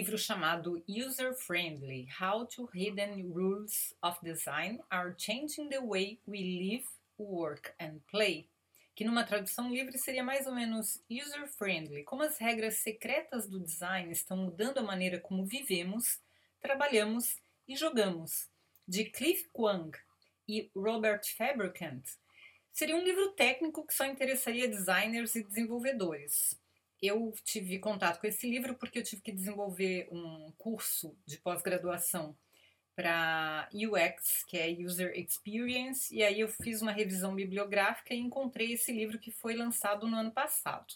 Livro chamado User Friendly: How to Hidden Rules of Design Are Changing the Way We Live, Work and Play, que numa tradução livre seria mais ou menos user friendly, como as regras secretas do design estão mudando a maneira como vivemos, trabalhamos e jogamos, de Cliff Kwang e Robert Fabricant. Seria um livro técnico que só interessaria designers e desenvolvedores eu tive contato com esse livro porque eu tive que desenvolver um curso de pós-graduação para UX, que é User Experience, e aí eu fiz uma revisão bibliográfica e encontrei esse livro que foi lançado no ano passado.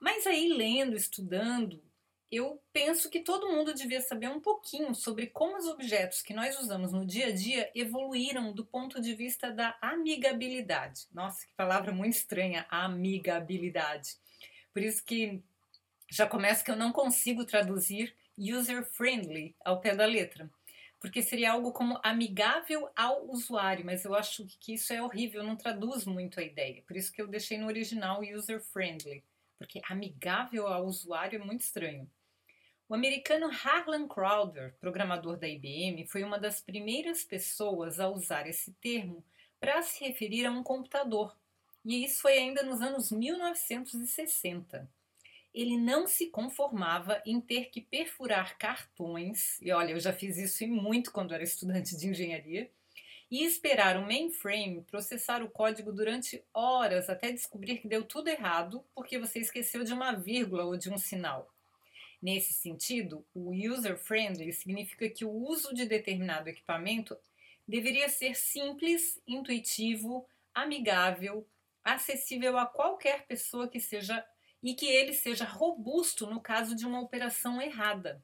Mas aí, lendo, estudando, eu penso que todo mundo devia saber um pouquinho sobre como os objetos que nós usamos no dia a dia evoluíram do ponto de vista da amigabilidade. Nossa, que palavra muito estranha, amigabilidade. Por isso que já começa que eu não consigo traduzir user friendly ao pé da letra, porque seria algo como amigável ao usuário, mas eu acho que isso é horrível, não traduz muito a ideia. Por isso que eu deixei no original user friendly, porque amigável ao usuário é muito estranho. O americano Harlan Crowder, programador da IBM, foi uma das primeiras pessoas a usar esse termo para se referir a um computador e isso foi ainda nos anos 1960. Ele não se conformava em ter que perfurar cartões, e olha, eu já fiz isso e muito quando era estudante de engenharia, e esperar o mainframe processar o código durante horas até descobrir que deu tudo errado porque você esqueceu de uma vírgula ou de um sinal. Nesse sentido, o user-friendly significa que o uso de determinado equipamento deveria ser simples, intuitivo, amigável, acessível a qualquer pessoa que seja e que ele seja robusto no caso de uma operação errada.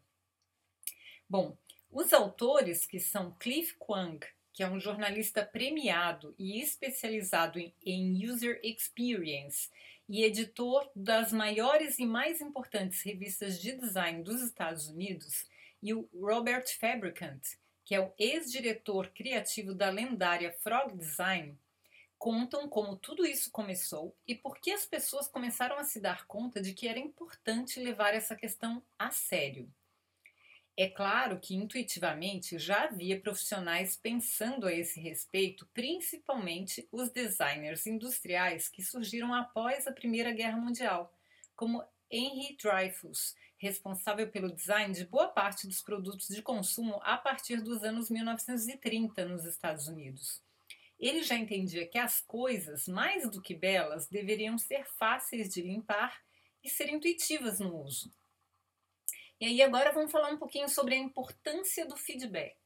Bom, os autores que são Cliff Kwang, que é um jornalista premiado e especializado em, user experience e editor das maiores e mais importantes revistas de design dos Estados Unidos, e o Robert Fabricant, que é o ex-diretor criativo da lendária Frog Design, contam como tudo isso começou e por que as pessoas começaram a se dar conta de que era importante levar essa questão a sério. É claro que intuitivamente já havia profissionais pensando a esse respeito, principalmente os designers industriais que surgiram após a Primeira Guerra Mundial, como Henry Dreyfus, responsável pelo design de boa parte dos produtos de consumo a partir dos anos 1930 nos Estados Unidos. Ele já entendia que as coisas, mais do que belas, deveriam ser fáceis de limpar e ser intuitivas no uso. E aí agora vamos falar um pouquinho sobre a importância do feedback.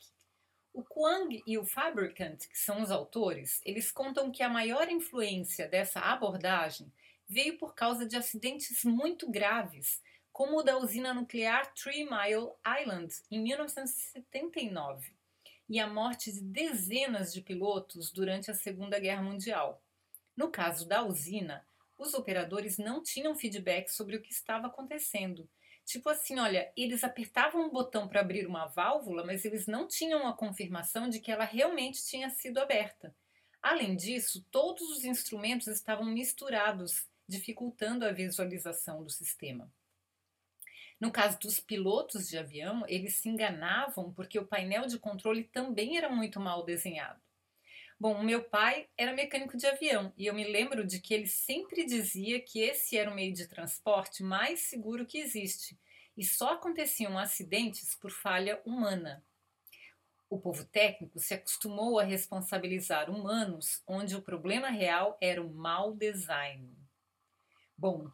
O Kwang e o Fabricant, que são os autores, eles contam que a maior influência dessa abordagem veio por causa de acidentes muito graves, como o da usina nuclear Three Mile Island em 1979 e a morte de dezenas de pilotos durante a Segunda Guerra Mundial. No caso da usina, os operadores não tinham feedback sobre o que estava acontecendo. Tipo assim, olha, eles apertavam um botão para abrir uma válvula, mas eles não tinham a confirmação de que ela realmente tinha sido aberta. Além disso, todos os instrumentos estavam misturados, dificultando a visualização do sistema. No caso dos pilotos de avião, eles se enganavam porque o painel de controle também era muito mal desenhado. Bom, meu pai era mecânico de avião e eu me lembro de que ele sempre dizia que esse era o meio de transporte mais seguro que existe e só aconteciam acidentes por falha humana. O povo técnico se acostumou a responsabilizar humanos onde o problema real era o mau design. Bom,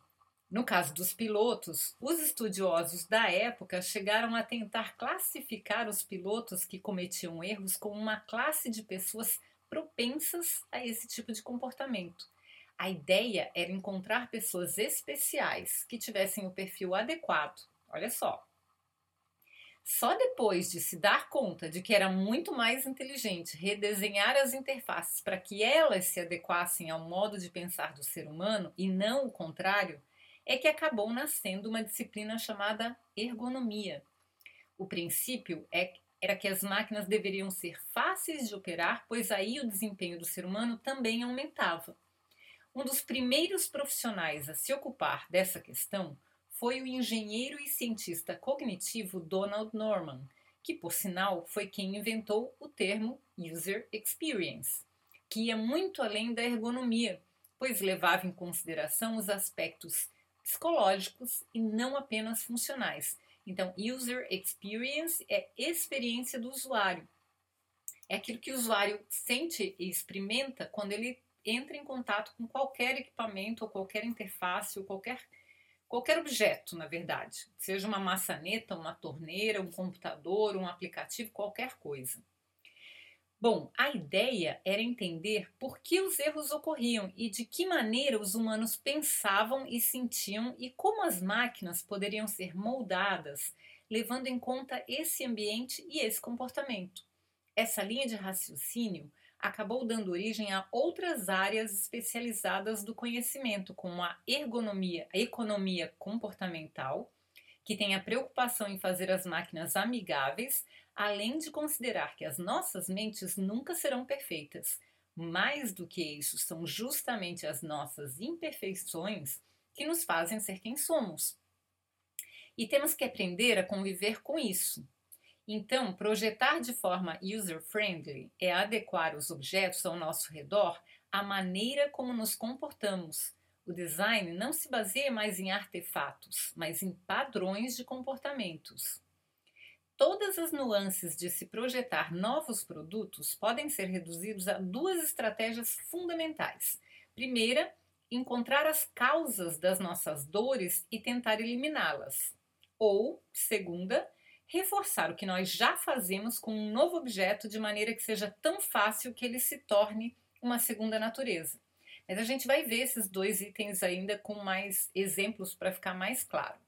no caso dos pilotos, os estudiosos da época chegaram a tentar classificar os pilotos que cometiam erros como uma classe de pessoas propensas a esse tipo de comportamento. A ideia era encontrar pessoas especiais que tivessem o perfil adequado. Olha só. Só depois de se dar conta de que era muito mais inteligente redesenhar as interfaces para que elas se adequassem ao modo de pensar do ser humano e não o contrário, é que acabou nascendo uma disciplina chamada ergonomia. O princípio é, era que as máquinas deveriam ser fáceis de operar, pois aí o desempenho do ser humano também aumentava. Um dos primeiros profissionais a se ocupar dessa questão foi o engenheiro e cientista cognitivo Donald Norman, que, por sinal, foi quem inventou o termo User Experience, que ia muito além da ergonomia, pois levava em consideração os aspectos psicológicos e não apenas funcionais. Então, User Experience é experiência do usuário. É aquilo que o usuário sente e experimenta quando ele entra em contato com qualquer equipamento ou qualquer interface ou qualquer qualquer objeto, na verdade, seja uma maçaneta, uma torneira, um computador, um aplicativo, qualquer coisa. Bom, a ideia era entender por que os erros ocorriam e de que maneira os humanos pensavam e sentiam e como as máquinas poderiam ser moldadas, levando em conta esse ambiente e esse comportamento. Essa linha de raciocínio acabou dando origem a outras áreas especializadas do conhecimento, como a ergonomia, a economia comportamental, que tem a preocupação em fazer as máquinas amigáveis, além de considerar que as nossas mentes nunca serão perfeitas. Mais do que isso, são justamente as nossas imperfeições que nos fazem ser quem somos. E temos que aprender a conviver com isso. Então, projetar de forma user-friendly é adequar os objetos ao nosso redor à maneira como nos comportamos. O design não se baseia mais em artefatos, mas em padrões de comportamentos. Todas as nuances de se projetar novos produtos podem ser reduzidos a duas estratégias fundamentais. Primeira, encontrar as causas das nossas dores e tentar eliminá-las. Ou, segunda, reforçar o que nós já fazemos com um novo objeto de maneira que seja tão fácil que ele se torne uma segunda natureza. Mas a gente vai ver esses dois itens ainda com mais exemplos para ficar mais claro.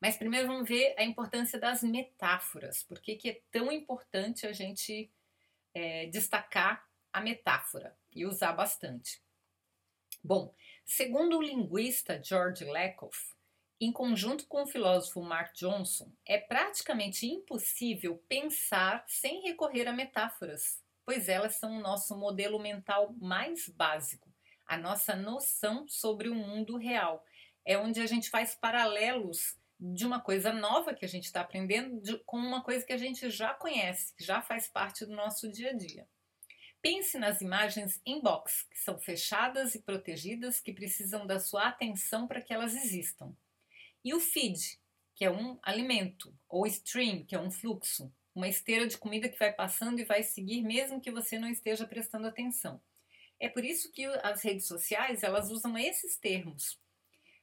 Mas primeiro vamos ver a importância das metáforas. Por que, que é tão importante a gente é, destacar a metáfora e usar bastante? Bom, segundo o linguista George Lakoff, em conjunto com o filósofo Mark Johnson, é praticamente impossível pensar sem recorrer a metáforas, pois elas são o nosso modelo mental mais básico, a nossa noção sobre o mundo real. É onde a gente faz paralelos de uma coisa nova que a gente está aprendendo de, com uma coisa que a gente já conhece, que já faz parte do nosso dia a dia. Pense nas imagens inbox, que são fechadas e protegidas, que precisam da sua atenção para que elas existam. E o feed, que é um alimento, ou stream, que é um fluxo, uma esteira de comida que vai passando e vai seguir mesmo que você não esteja prestando atenção. É por isso que as redes sociais, elas usam esses termos.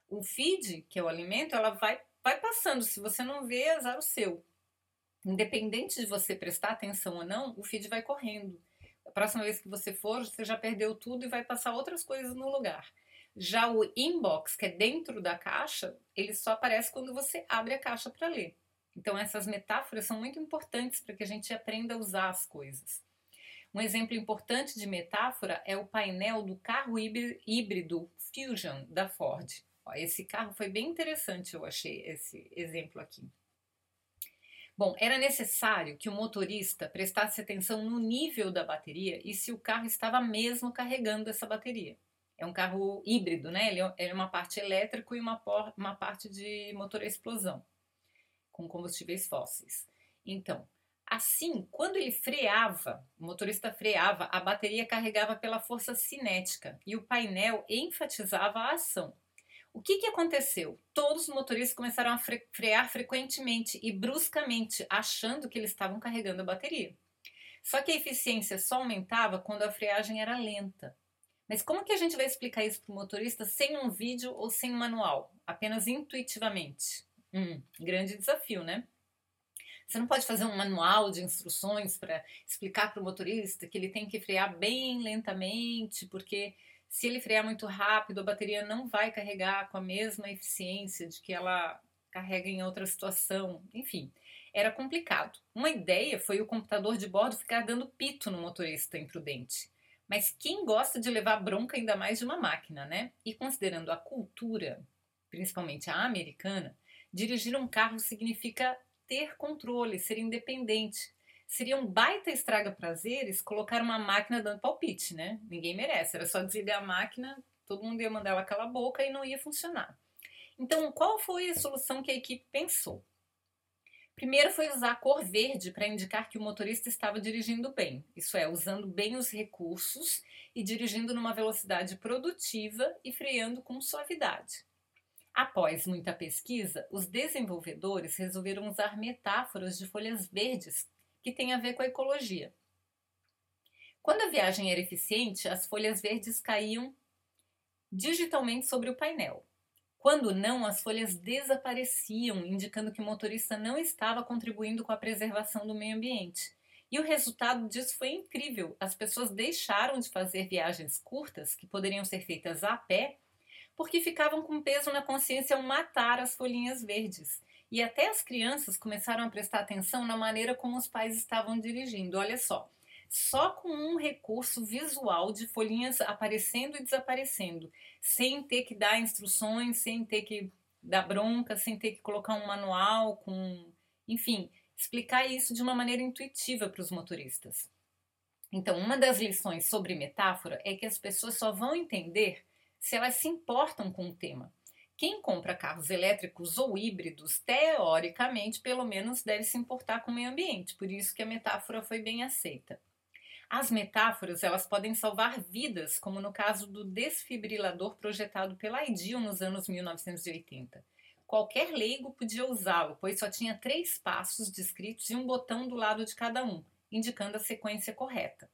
O feed, que é o alimento, ela vai, vai passando. Se você não vê, azar o seu. Independente de você prestar atenção ou não, o feed vai correndo. A próxima vez que você for, você já perdeu tudo e vai passar outras coisas no lugar. Já o inbox, que é dentro da caixa, ele só aparece quando você abre a caixa para ler. Então, essas metáforas são muito importantes para que a gente aprenda a usar as coisas. Um exemplo importante de metáfora é o painel do carro híbrido Fusion da Ford. esse carro foi bem interessante, eu achei esse exemplo aqui. Bom, era necessário que o motorista prestasse atenção no nível da bateria e se o carro estava mesmo carregando essa bateria é um carro híbrido, né? Ele é, é uma parte elétrico e uma, uma parte de motor a explosão, com combustíveis fósseis. Então, assim, quando ele freava, o motorista freava, a bateria carregava pela força cinética e o painel enfatizava a ação. O que, que aconteceu? Todos os motoristas começaram a frear frequentemente e bruscamente, achando que eles estavam carregando a bateria. Só que a eficiência só aumentava quando a freagem era lenta. Mas como que a gente vai explicar isso para o motorista sem um vídeo ou sem um manual? Apenas intuitivamente? Hum, grande desafio, né? Você não pode fazer um manual de instruções para explicar para o motorista que ele tem que frear bem lentamente, porque se ele frear muito rápido, a bateria não vai carregar com a mesma eficiência de que ela carrega em outra situação. Enfim, Era complicado. Uma ideia foi o computador de bordo ficar dando pito no motorista imprudente. Mas quem gosta de levar bronca ainda mais de uma máquina, né? E considerando a cultura, principalmente a americana, dirigir um carro significa ter controle, ser independente. Seria um baita estraga prazeres colocar uma máquina dando palpite, né? Ninguém merece. Era só desligar a máquina, todo mundo ia mandar ela calar a boca e não ia funcionar. Então, qual foi a solução que a equipe pensou? Primeiro foi usar a cor verde para indicar que o motorista estava dirigindo bem, isso é, usando bem os recursos e dirigindo numa velocidade produtiva e freando com suavidade. Após muita pesquisa, os desenvolvedores resolveram usar metáforas de folhas verdes que têm a ver com a ecologia. Quando a viagem era eficiente, as folhas verdes caíam digitalmente sobre o painel. Quando não, as folhas desapareciam, indicando que o motorista não estava contribuindo com a preservação do meio ambiente. E o resultado disso foi incrível. As pessoas deixaram de fazer viagens curtas, que poderiam ser feitas a pé, porque ficavam com peso na consciência ao matar as folhinhas verdes. E até as crianças começaram a prestar atenção na maneira como os pais estavam dirigindo. Olha só, só com um recurso visual de folhinhas aparecendo e desaparecendo, sem ter que dar instruções, sem ter que dar bronca, sem ter que colocar um manual com, enfim, explicar isso de uma maneira intuitiva para os motoristas. Então, uma das lições sobre metáfora é que as pessoas só vão entender se elas se importam com o tema. Quem compra carros elétricos ou híbridos, teoricamente, pelo menos deve se importar com o meio ambiente, por isso que a metáfora foi bem aceita. As metáforas elas podem salvar vidas, como no caso do desfibrilador projetado pela IDEO nos anos 1980. Qualquer leigo podia usá-lo, pois só tinha três passos descritos e um botão do lado de cada um, indicando a sequência correta.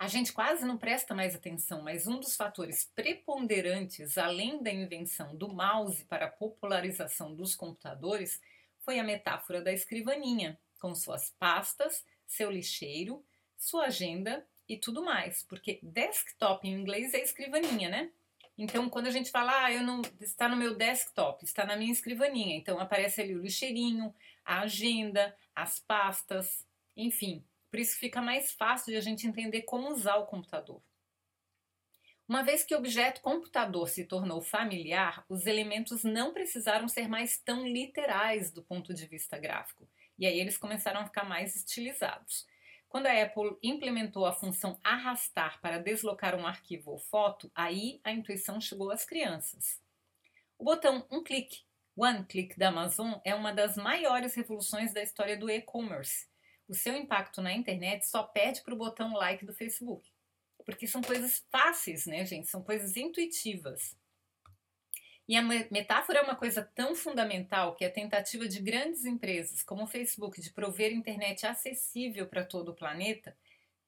A gente quase não presta mais atenção, mas um dos fatores preponderantes, além da invenção do mouse para a popularização dos computadores, foi a metáfora da escrivaninha, com suas pastas, seu lixeiro sua agenda e tudo mais, porque desktop em inglês é escrivaninha, né? Então, quando a gente fala, ah, eu não, está no meu desktop, está na minha escrivaninha, então aparece ali o lixeirinho, a agenda, as pastas, enfim. Por isso fica mais fácil de a gente entender como usar o computador. Uma vez que o objeto computador se tornou familiar, os elementos não precisaram ser mais tão literais do ponto de vista gráfico. E aí eles começaram a ficar mais estilizados. Quando a Apple implementou a função arrastar para deslocar um arquivo ou foto, aí a intuição chegou às crianças. O botão um clique, one click da Amazon é uma das maiores revoluções da história do e-commerce. O seu impacto na internet só pede para o botão like do Facebook. Porque são coisas fáceis, né, gente? São coisas intuitivas. E a metáfora é uma coisa tão fundamental que a tentativa de grandes empresas como o Facebook de prover internet acessível para todo o planeta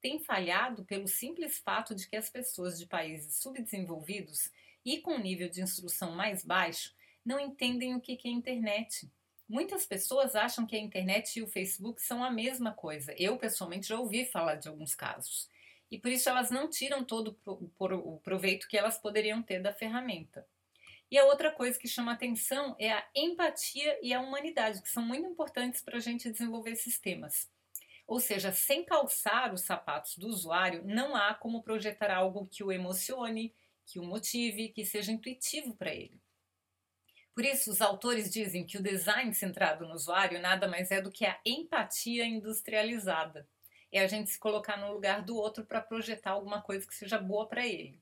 tem falhado pelo simples fato de que as pessoas de países subdesenvolvidos e com nível de instrução mais baixo não entendem o que é internet. Muitas pessoas acham que a internet e o Facebook são a mesma coisa. Eu, pessoalmente, já ouvi falar de alguns casos. E por isso elas não tiram todo o proveito que elas poderiam ter da ferramenta. E a outra coisa que chama atenção é a empatia e a humanidade, que são muito importantes para a gente desenvolver sistemas. Ou seja, sem calçar os sapatos do usuário, não há como projetar algo que o emocione, que o motive, que seja intuitivo para ele. Por isso, os autores dizem que o design centrado no usuário nada mais é do que a empatia industrializada. É a gente se colocar no lugar do outro para projetar alguma coisa que seja boa para ele.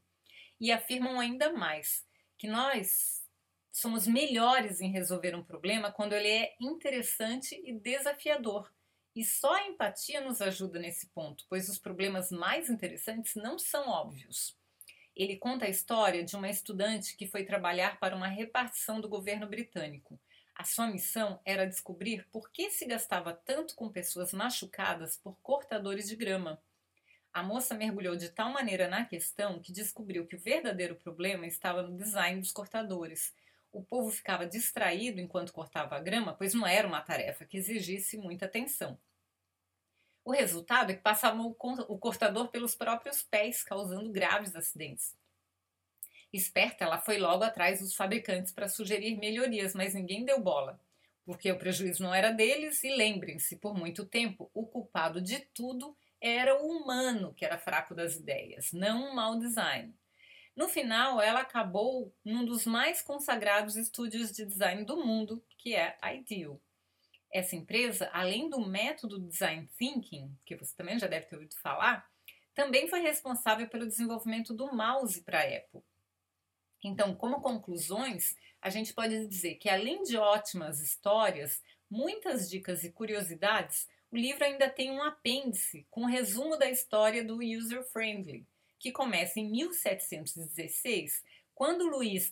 E afirmam ainda mais que nós somos melhores em resolver um problema quando ele é interessante e desafiador. E só a empatia nos ajuda nesse ponto, pois os problemas mais interessantes não são óbvios. Ele conta a história de uma estudante que foi trabalhar para uma repartição do governo britânico. A sua missão era descobrir por que se gastava tanto com pessoas machucadas por cortadores de grama. A moça mergulhou de tal maneira na questão que descobriu que o verdadeiro problema estava no design dos cortadores. O povo ficava distraído enquanto cortava a grama, pois não era uma tarefa que exigisse muita atenção. O resultado é que passava o cortador pelos próprios pés, causando graves acidentes. Esperta, ela foi logo atrás dos fabricantes para sugerir melhorias, mas ninguém deu bola. porque o prejuízo não era deles, e lembrem-se, por muito tempo, o culpado de tudo era o humano que era fraco das ideias, não um mau design. No final, ela acabou num dos mais consagrados estúdios de design do mundo, que é a Ideal. Essa empresa, além do método design thinking, que você também já deve ter ouvido falar, também foi responsável pelo desenvolvimento do mouse para a Apple. Então, como conclusões, a gente pode dizer que além de ótimas histórias, muitas dicas e curiosidades, o livro ainda tem um apêndice com um resumo da história do user friendly, que começa em 1716, quando Luís,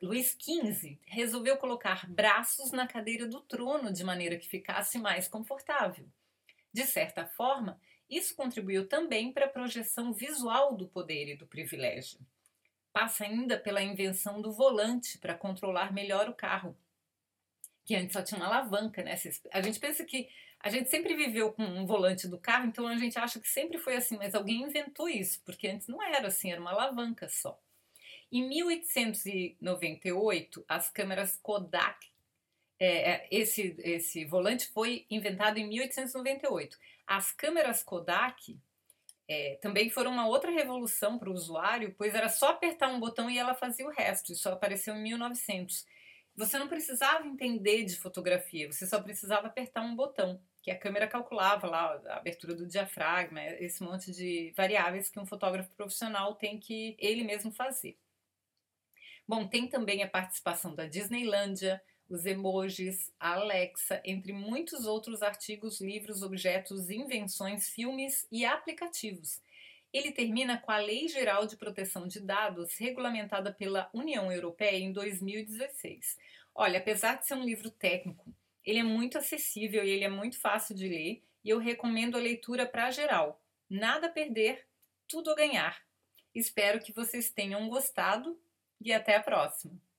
Luís XV resolveu colocar braços na cadeira do trono de maneira que ficasse mais confortável. De certa forma, isso contribuiu também para a projeção visual do poder e do privilégio. Passa ainda pela invenção do volante para controlar melhor o carro, que antes só tinha uma alavanca, né? A gente pensa que a gente sempre viveu com um volante do carro, então a gente acha que sempre foi assim, mas alguém inventou isso, porque antes não era assim, era uma alavanca só. Em 1898, as câmeras Kodak, é, é, esse, esse volante foi inventado em 1898. As câmeras Kodak é, também foram uma outra revolução para o usuário, pois era só apertar um botão e ela fazia o resto. Isso apareceu em 1900. Você não precisava entender de fotografia, você só precisava apertar um botão que a câmera calculava lá a abertura do diafragma, esse monte de variáveis que um fotógrafo profissional tem que ele mesmo fazer. Bom, tem também a participação da Disneylândia, os emojis, a Alexa, entre muitos outros artigos, livros, objetos, invenções, filmes e aplicativos. Ele termina com a Lei Geral de Proteção de Dados, regulamentada pela União Europeia em 2016. Olha, apesar de ser um livro técnico, ele é muito acessível e ele é muito fácil de ler e eu recomendo a leitura para geral. Nada a perder, tudo a ganhar. Espero que vocês tenham gostado e até a próxima!